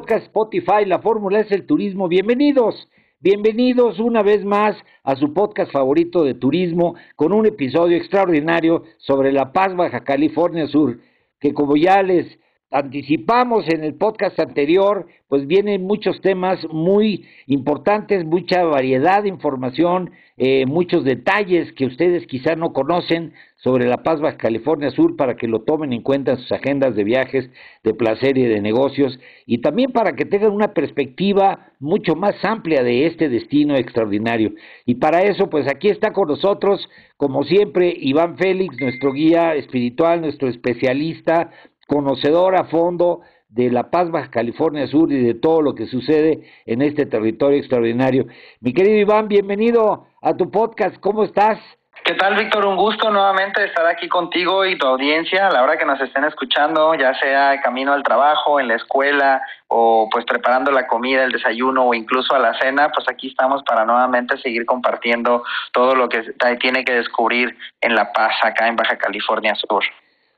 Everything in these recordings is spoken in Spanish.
Spotify, la fórmula es el turismo. Bienvenidos, bienvenidos una vez más a su podcast favorito de turismo con un episodio extraordinario sobre La Paz, Baja California Sur, que como ya les anticipamos en el podcast anterior, pues vienen muchos temas muy importantes, mucha variedad de información, eh, muchos detalles que ustedes quizá no conocen sobre La Paz, Baja California Sur, para que lo tomen en cuenta en sus agendas de viajes, de placer y de negocios, y también para que tengan una perspectiva mucho más amplia de este destino extraordinario. Y para eso, pues aquí está con nosotros, como siempre, Iván Félix, nuestro guía espiritual, nuestro especialista, conocedor a fondo de La Paz, Baja California Sur y de todo lo que sucede en este territorio extraordinario. Mi querido Iván, bienvenido a tu podcast. ¿Cómo estás? ¿Qué tal, Víctor? Un gusto nuevamente estar aquí contigo y tu audiencia a la hora que nos estén escuchando, ya sea camino al trabajo, en la escuela o pues preparando la comida, el desayuno o incluso a la cena, pues aquí estamos para nuevamente seguir compartiendo todo lo que tiene que descubrir en La Paz, acá en Baja California Sur.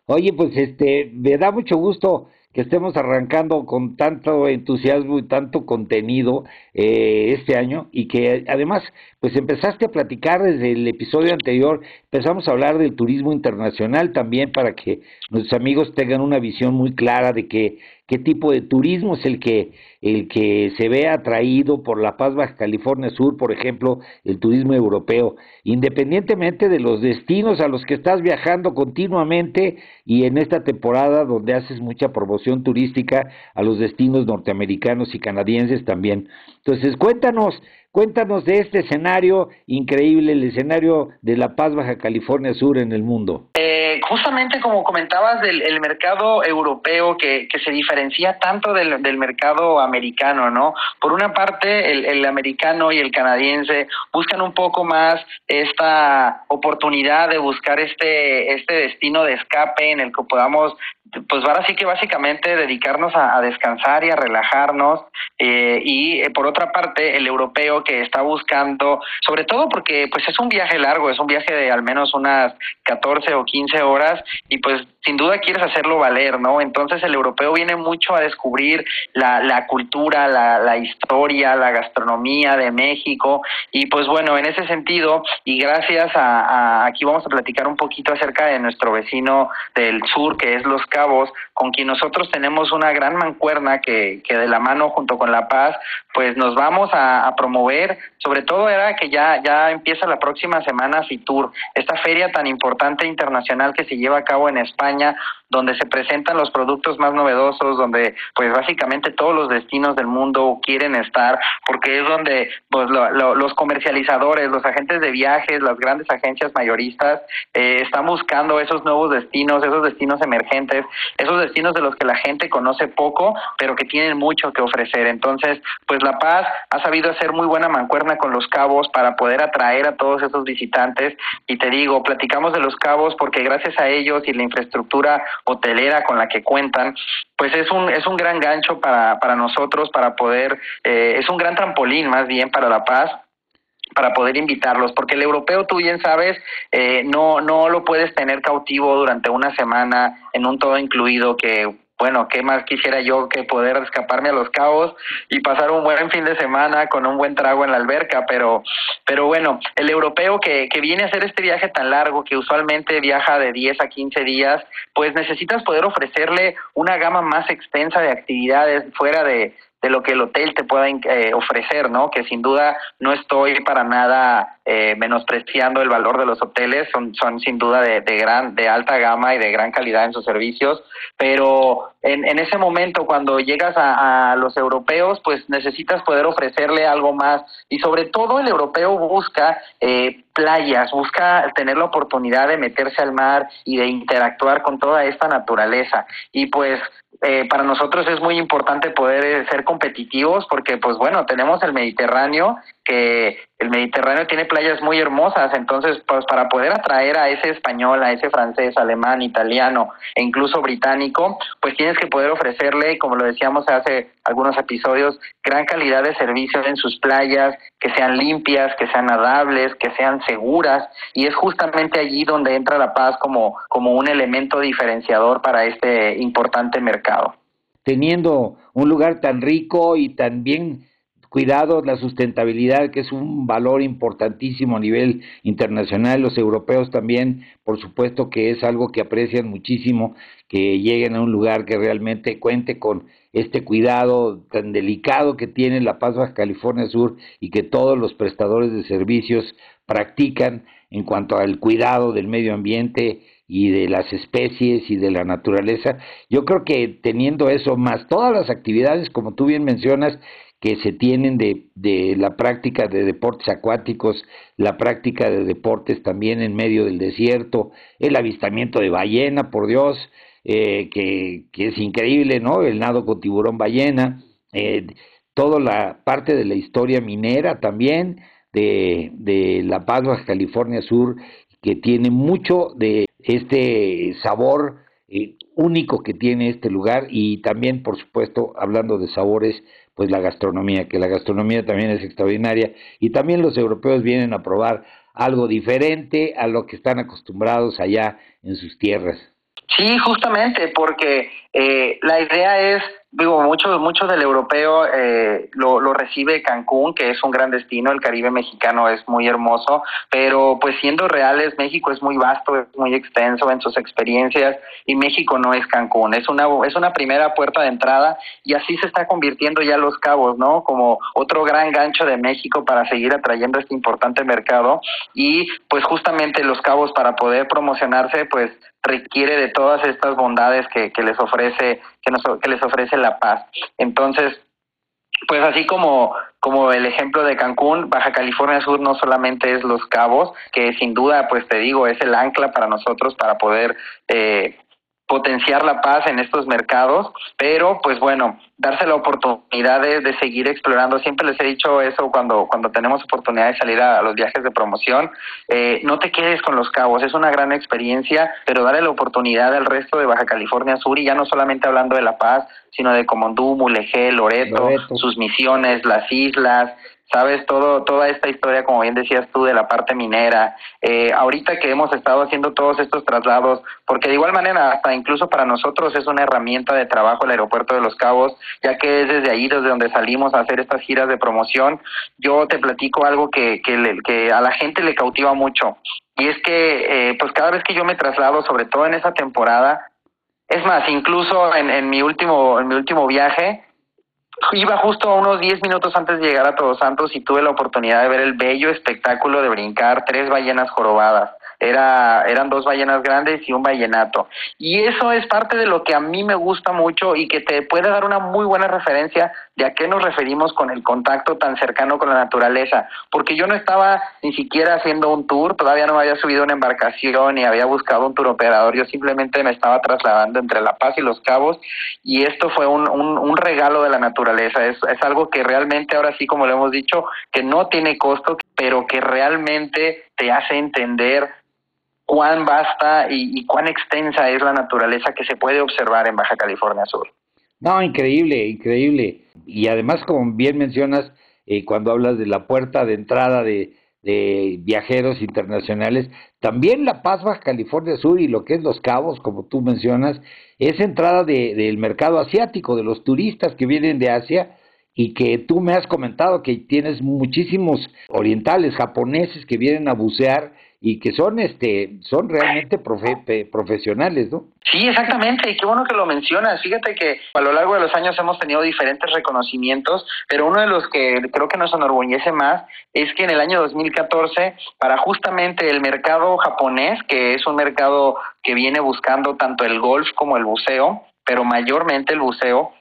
Oye, pues este, me da mucho gusto que estemos arrancando con tanto entusiasmo y tanto contenido eh, este año y que además pues empezaste a platicar desde el episodio anterior, empezamos a hablar del turismo internacional también para que nuestros amigos tengan una visión muy clara de que qué tipo de turismo es el que el que se ve atraído por La Paz Baja California Sur, por ejemplo, el turismo europeo, independientemente de los destinos a los que estás viajando continuamente y en esta temporada donde haces mucha promoción turística a los destinos norteamericanos y canadienses también. Entonces, cuéntanos Cuéntanos de este escenario increíble, el escenario de La Paz, Baja California Sur en el mundo. Eh, justamente como comentabas del el mercado europeo que, que se diferencia tanto del, del, mercado americano, ¿no? Por una parte, el, el americano y el canadiense buscan un poco más esta oportunidad de buscar este, este destino de escape en el que podamos pues ahora sí que básicamente dedicarnos a, descansar y a relajarnos eh, y eh, por otra parte el europeo que está buscando sobre todo porque pues es un viaje largo es un viaje de al menos unas 14 o 15 horas y pues sin duda quieres hacerlo valer no entonces el europeo viene mucho a descubrir la, la cultura la, la historia la gastronomía de México y pues bueno en ese sentido y gracias a, a aquí vamos a platicar un poquito acerca de nuestro vecino del sur que es los Cabos, con quien nosotros tenemos una gran mancuerna que, que de la mano junto con La Paz, pues nos vamos a, promover. Sobre todo era que ya, ya empieza la próxima semana Fitur, esta feria tan importante internacional que se lleva a cabo en España, donde se presentan los productos más novedosos, donde pues básicamente todos los destinos del mundo quieren estar, porque es donde pues lo, los comercializadores, los agentes de viajes, las grandes agencias mayoristas eh, están buscando esos nuevos destinos, esos destinos emergentes, esos destinos de los que la gente conoce poco, pero que tienen mucho que ofrecer. Entonces, pues La Paz ha sabido hacer muy buena mancuerna con los cabos para poder atraer a todos esos visitantes. Y te digo, platicamos de los cabos porque gracias a ellos y la infraestructura hotelera con la que cuentan, pues es un, es un gran gancho para, para nosotros, para poder, eh, es un gran trampolín más bien para La Paz para poder invitarlos, porque el europeo, tú bien sabes, eh, no, no lo puedes tener cautivo durante una semana en un todo incluido que bueno, ¿qué más quisiera yo que poder escaparme a los cabos y pasar un buen fin de semana con un buen trago en la alberca? Pero, pero bueno, el europeo que, que viene a hacer este viaje tan largo, que usualmente viaja de 10 a 15 días, pues necesitas poder ofrecerle una gama más extensa de actividades fuera de, de lo que el hotel te pueda eh, ofrecer, ¿no? Que sin duda no estoy para nada eh, menospreciando el valor de los hoteles, son, son sin duda de, gran, de alta gama y de gran calidad en sus servicios, pero en, en ese momento cuando llegas a, a, los europeos, pues necesitas poder ofrecerle algo más y sobre todo el europeo busca eh, playas, busca tener la oportunidad de meterse al mar y de interactuar con toda esta naturaleza y pues eh, para nosotros es muy importante poder eh, ser competitivos porque, pues bueno, tenemos el Mediterráneo que el Mediterráneo tiene playas muy hermosas, entonces pues para poder atraer a ese español, a ese francés, alemán, italiano e incluso británico, pues tienes que poder ofrecerle, como lo decíamos hace algunos episodios, gran calidad de servicio en sus playas, que sean limpias, que sean nadables, que sean seguras y es justamente allí donde entra la paz como como un elemento diferenciador para este importante mercado. Teniendo un lugar tan rico y tan bien cuidado, la sustentabilidad, que es un valor importantísimo a nivel internacional. Los europeos también, por supuesto que es algo que aprecian muchísimo, que lleguen a un lugar que realmente cuente con este cuidado tan delicado que tiene La Paz Baja California Sur y que todos los prestadores de servicios practican en cuanto al cuidado del medio ambiente y de las especies y de la naturaleza. Yo creo que teniendo eso más todas las actividades, como tú bien mencionas, que se tienen de, de la práctica de deportes acuáticos, la práctica de deportes también en medio del desierto, el avistamiento de ballena, por Dios, eh, que, es increíble, ¿no? El nado con tiburón ballena, eh, toda la parte de la historia minera también, de, de La Paz, California Sur, que tiene mucho de este sabor eh, único que tiene este lugar y también, por supuesto, hablando de sabores, pues la gastronomía, que la gastronomía también es extraordinaria y también los europeos vienen a probar algo diferente a lo que están acostumbrados allá en sus tierras. Sí, justamente, porque eh, la idea es digo, mucho, mucho del europeo eh, lo, lo recibe Cancún, que es un gran destino, el Caribe mexicano es muy hermoso, pero pues siendo reales, México es muy vasto, es muy extenso en sus experiencias y México no es Cancún, es una, es una primera puerta de entrada y así se está convirtiendo ya Los Cabos, ¿no? Como otro gran gancho de México para seguir atrayendo este importante mercado y pues justamente Los Cabos para poder promocionarse, pues requiere de todas estas bondades que, que les ofrece que, nos, que les ofrece La Paz. Entonces, pues así como como el ejemplo de Cancún, Baja California Sur no solamente es Los Cabos, que sin duda, pues te digo, es el ancla para nosotros para poder eh, potenciar la paz en estos mercados, pero pues bueno, darse la oportunidad de, de, seguir explorando. Siempre les he dicho eso cuando, cuando tenemos oportunidad de salir a, a los viajes de promoción. Eh, no te quedes con los cabos, es una gran experiencia, pero dale la oportunidad al resto de Baja California Sur y ya no solamente hablando de La Paz, sino de Comondú, Mulegé, Loreto, Loreto. sus misiones, las islas, sabes todo toda esta historia como bien decías tú de la parte minera. Eh, ahorita que hemos estado haciendo todos estos traslados porque de igual manera hasta incluso para nosotros es una herramienta de trabajo el aeropuerto de Los Cabos ya que es desde ahí desde donde salimos a hacer estas giras de promoción. Yo te platico algo que que, le, que a la gente le cautiva mucho y es que eh, pues cada vez que yo me traslado sobre todo en esa temporada es más incluso en, en mi último en mi último viaje Iba justo a unos 10 minutos antes de llegar a Todos Santos y tuve la oportunidad de ver el bello espectáculo de brincar tres ballenas jorobadas era eran dos ballenas grandes y un ballenato. Y eso es parte de lo que a mí me gusta mucho y que te puede dar una muy buena referencia de a qué nos referimos con el contacto tan cercano con la naturaleza, porque yo no estaba ni siquiera haciendo un tour, todavía no había subido una embarcación y había buscado un tour operador, yo simplemente me estaba trasladando entre La Paz y Los Cabos y esto fue un, un, un regalo de la naturaleza, es, es algo que realmente ahora sí, como lo hemos dicho, que no tiene costo, pero que realmente te hace entender cuán vasta y, cuán extensa es la naturaleza que se puede observar en Baja California Sur. No, increíble, increíble. Y además, como bien mencionas, eh, cuando hablas de la puerta de entrada de, de viajeros internacionales. También La Paz, Baja California Sur y lo que es Los Cabos, como tú mencionas, es entrada de, del mercado asiático, de los turistas que vienen de Asia y que tú me has comentado que tienes muchísimos orientales, japoneses que vienen a bucear y que son este son realmente profesionales, ¿no? Sí, exactamente, y qué bueno que lo mencionas. Fíjate que a lo largo de los años hemos tenido diferentes reconocimientos, pero uno de los que creo que nos enorgullece más es que en el año 2014, para justamente el mercado japonés, que es un mercado que viene buscando tanto el golf como el buceo, pero mayormente el buceo,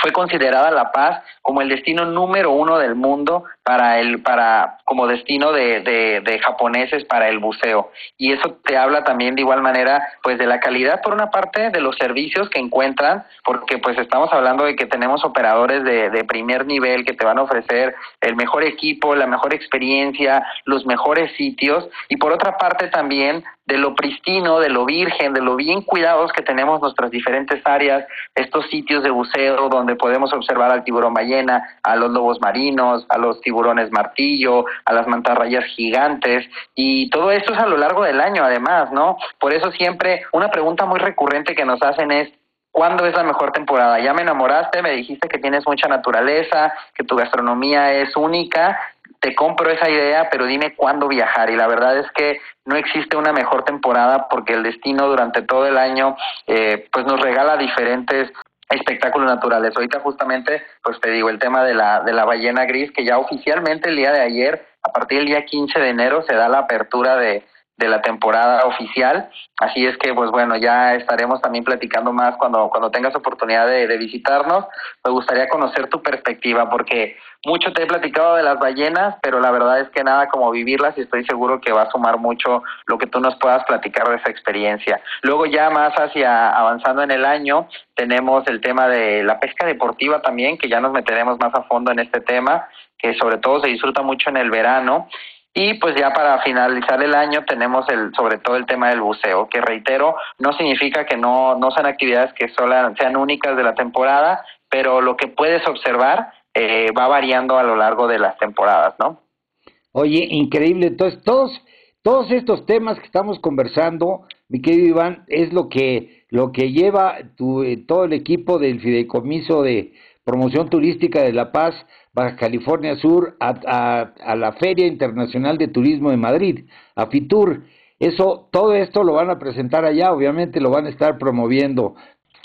fue considerada La Paz como el destino número uno del mundo para el para como destino de, de, de, japoneses para el buceo. Y eso te habla también de igual manera pues de la calidad por una parte de los servicios que encuentran porque pues estamos hablando de que tenemos operadores de, de primer nivel que te van a ofrecer el mejor equipo la mejor experiencia los mejores sitios. Y por otra parte también de lo pristino, de lo virgen, de lo bien cuidados que tenemos nuestras diferentes áreas, estos sitios de buceo donde podemos observar al tiburón ballena, a los lobos marinos, a los tiburones martillo, a las mantarrayas gigantes y todo esto es a lo largo del año además, ¿no? Por eso siempre una pregunta muy recurrente que nos hacen es ¿Cuándo es la mejor temporada? Ya me enamoraste, me dijiste que tienes mucha naturaleza, que tu gastronomía es única te compro esa idea, pero dime cuándo viajar. Y la verdad es que no existe una mejor temporada porque el destino durante todo el año eh, pues nos regala diferentes espectáculos naturales. Ahorita justamente, pues te digo, el tema de la, de la ballena gris, que ya oficialmente el día de ayer, a partir del día 15 de enero, se da la apertura de, de la temporada oficial. Así es que, pues bueno, ya estaremos también platicando más cuando, cuando tengas oportunidad de, de, visitarnos. Me gustaría conocer tu perspectiva, porque mucho te he platicado de las ballenas, pero la verdad es que nada como vivirlas y estoy seguro que va a sumar mucho lo que tú nos puedas platicar de esa experiencia. Luego ya más hacia avanzando en el año, tenemos el tema de la pesca deportiva también, que ya nos meteremos más a fondo en este tema, que sobre todo se disfruta mucho en el verano y pues ya para finalizar el año tenemos el, sobre todo el tema del buceo, que reitero, no significa que no, no sean actividades que solo sean únicas de la temporada, pero lo que puedes observar eh, va variando a lo largo de las temporadas, ¿no? Oye, increíble. Entonces, todos, todos estos temas que estamos conversando, mi querido Iván, es lo que, lo que lleva tu, eh, todo el equipo del Fideicomiso de Promoción Turística de La Paz Baja California Sur a, a, la Feria Internacional de Turismo de Madrid, a FITUR. Eso, todo esto lo van a presentar allá, obviamente lo van a estar promoviendo.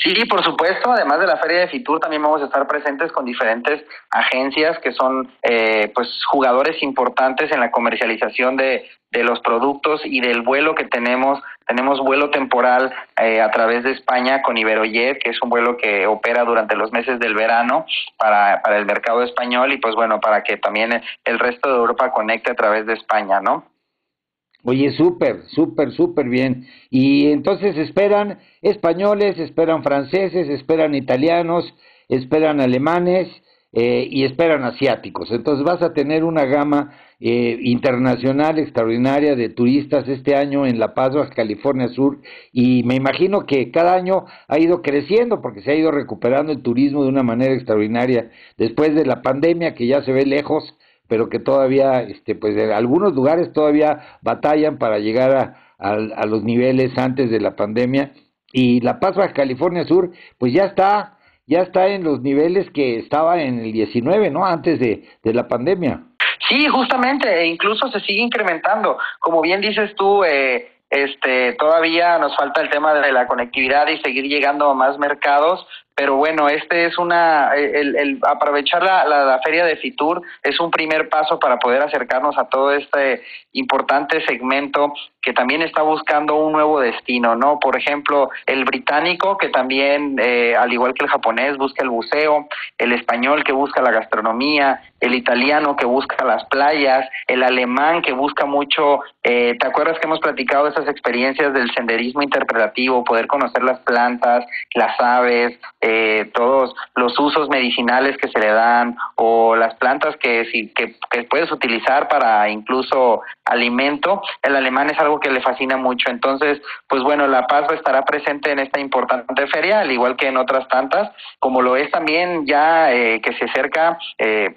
Sí, por supuesto. Además de la feria de Fitur, también vamos a estar presentes con diferentes agencias que son, eh, pues, jugadores importantes en la comercialización de, de los productos y del vuelo que tenemos. Tenemos vuelo temporal eh, a través de España con Iberojet, que es un vuelo que opera durante los meses del verano para, para el mercado español y, pues, bueno, para que también el resto de Europa conecte a través de España, ¿no? Oye, súper, súper, súper bien. Y entonces esperan españoles, esperan franceses, esperan italianos, esperan alemanes eh, y esperan asiáticos. Entonces vas a tener una gama eh, internacional extraordinaria de turistas este año en La Paz, California Sur. Y me imagino que cada año ha ido creciendo porque se ha ido recuperando el turismo de una manera extraordinaria después de la pandemia que ya se ve lejos pero que todavía, este, pues en algunos lugares todavía batallan para llegar a, a, los niveles antes de la pandemia. Y La Paz, California Sur, pues ya está, ya está en los niveles que estaba en el 19, ¿no? Antes de, de la pandemia. Sí, justamente, e incluso se sigue incrementando. Como bien dices tú, eh, este, todavía nos falta el tema de la conectividad y seguir llegando a más mercados, pero bueno, este es una, el, el aprovechar la, la, feria de Fitur es un primer paso para poder acercarnos a todo este importante segmento que también está buscando un nuevo destino, ¿no? Por ejemplo, el británico que también, eh, al igual que el japonés, busca el buceo, el español que busca la gastronomía, el italiano que busca las playas, el alemán que busca mucho, eh, ¿te acuerdas que hemos platicado esas experiencias del senderismo interpretativo, poder conocer las plantas, las aves, eh, todos los usos medicinales que se le dan o las plantas que, si, que, que puedes utilizar para incluso alimento, el alemán es algo que le fascina mucho. Entonces, pues bueno, La Paz estará presente en esta importante feria, al igual que en otras tantas, como lo es también ya eh, que se acerca. Eh,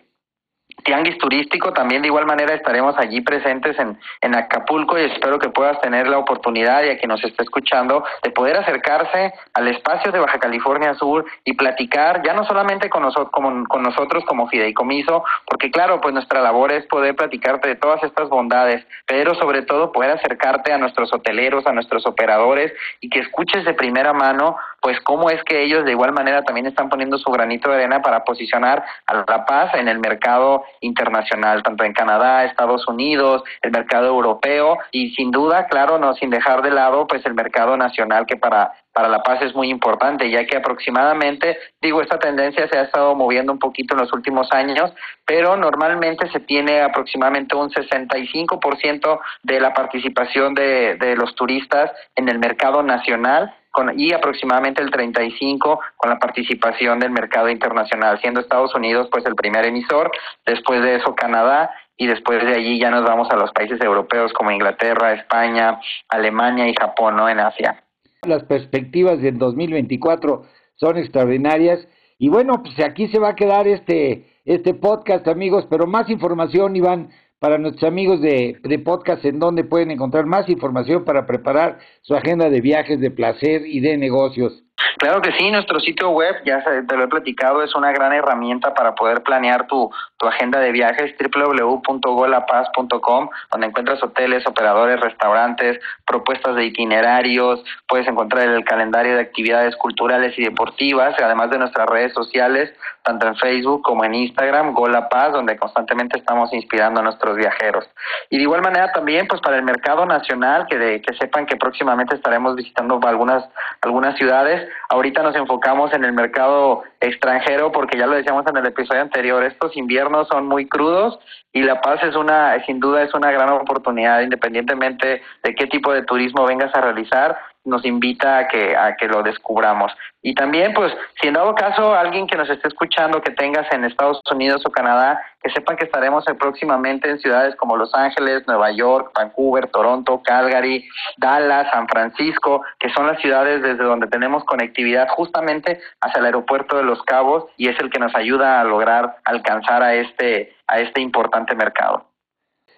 tianguis turístico. También de igual manera estaremos allí presentes en, en Acapulco y espero que puedas tener la oportunidad y a quien nos esté escuchando de poder acercarse al espacio de Baja California Sur y platicar ya no solamente con, nosotros como, con nosotros como fideicomiso, porque claro, pues nuestra labor es poder platicarte de todas estas bondades, pero sobre todo poder acercarte a nuestros hoteleros, a nuestros operadores y que escuches de primera mano pues cómo es que ellos de igual manera también están poniendo su granito de arena para posicionar a La Paz en el mercado internacional, tanto en Canadá, Estados Unidos, el mercado europeo y sin duda, claro, no sin dejar de lado pues el mercado nacional que para para La Paz es muy importante, ya que aproximadamente, digo, esta tendencia se ha estado moviendo un poquito en los últimos años, pero normalmente se tiene aproximadamente un 65% de la participación de, de los turistas en el mercado nacional con, y aproximadamente el 35 con la participación del mercado internacional, siendo Estados Unidos pues el primer emisor, después de eso Canadá y después de allí ya nos vamos a los países europeos como Inglaterra, España, Alemania y Japón, ¿no? En Asia. Las perspectivas del 2024 son extraordinarias y bueno, pues aquí se va a quedar este este podcast, amigos, pero más información, Iván, para nuestros amigos de, de, podcast en donde pueden encontrar más información para preparar su agenda de viajes, de placer y de negocios. Claro que sí, nuestro sitio web, ya te lo he platicado, es una gran herramienta para poder planear tu, tu agenda de viajes, www.golapaz.com, donde encuentras hoteles, operadores, restaurantes, propuestas de itinerarios, puedes encontrar el calendario de actividades culturales y deportivas, además de nuestras redes sociales, tanto en Facebook como en Instagram, Golapaz, donde constantemente estamos inspirando a nuestros viajeros. Y de igual manera también, pues para el mercado nacional, que, de, que sepan que próximamente estaremos visitando algunas, algunas ciudades, Ahorita nos enfocamos en el mercado extranjero porque ya lo decíamos en el episodio anterior, estos inviernos son muy crudos y La Paz es una, sin duda es una gran oportunidad, independientemente de qué tipo de turismo vengas a realizar, nos invita a que, a que lo descubramos. Y también, pues, si en dado caso alguien que nos esté escuchando que tengas en Estados Unidos o Canadá, que sepan que estaremos próximamente en ciudades como Los Ángeles, Nueva York, Vancouver, Toronto, Calgary, Dallas, San Francisco, que son las ciudades desde donde tenemos conectividad justamente hacia el aeropuerto de Los Cabos y es el que nos ayuda a lograr alcanzar a este, a este importante mercado.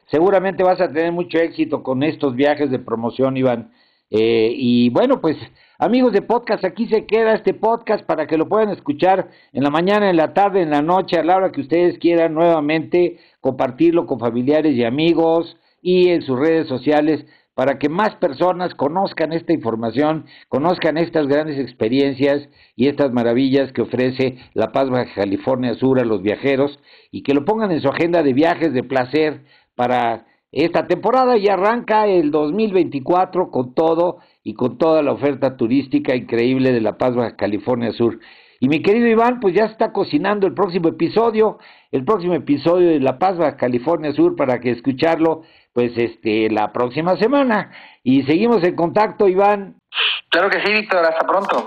Seguramente vas a tener mucho éxito con estos viajes de promoción, Iván. Eh, y bueno, pues amigos de podcast, aquí se queda este podcast para que lo puedan escuchar en la mañana, en la tarde, en la noche, a la hora que ustedes quieran nuevamente compartirlo con familiares y amigos y en sus redes sociales para que más personas conozcan esta información, conozcan estas grandes experiencias y estas maravillas que ofrece La Paz Baja California Sur a los viajeros y que lo pongan en su agenda de viajes de placer para esta temporada ya arranca el 2024 con todo y con toda la oferta turística increíble de La Paz, California Sur. Y mi querido Iván, pues ya está cocinando el próximo episodio, el próximo episodio de La Paz, California Sur, para que escucharlo, pues este, la próxima semana. Y seguimos en contacto, Iván. Claro que sí, Víctor, hasta pronto.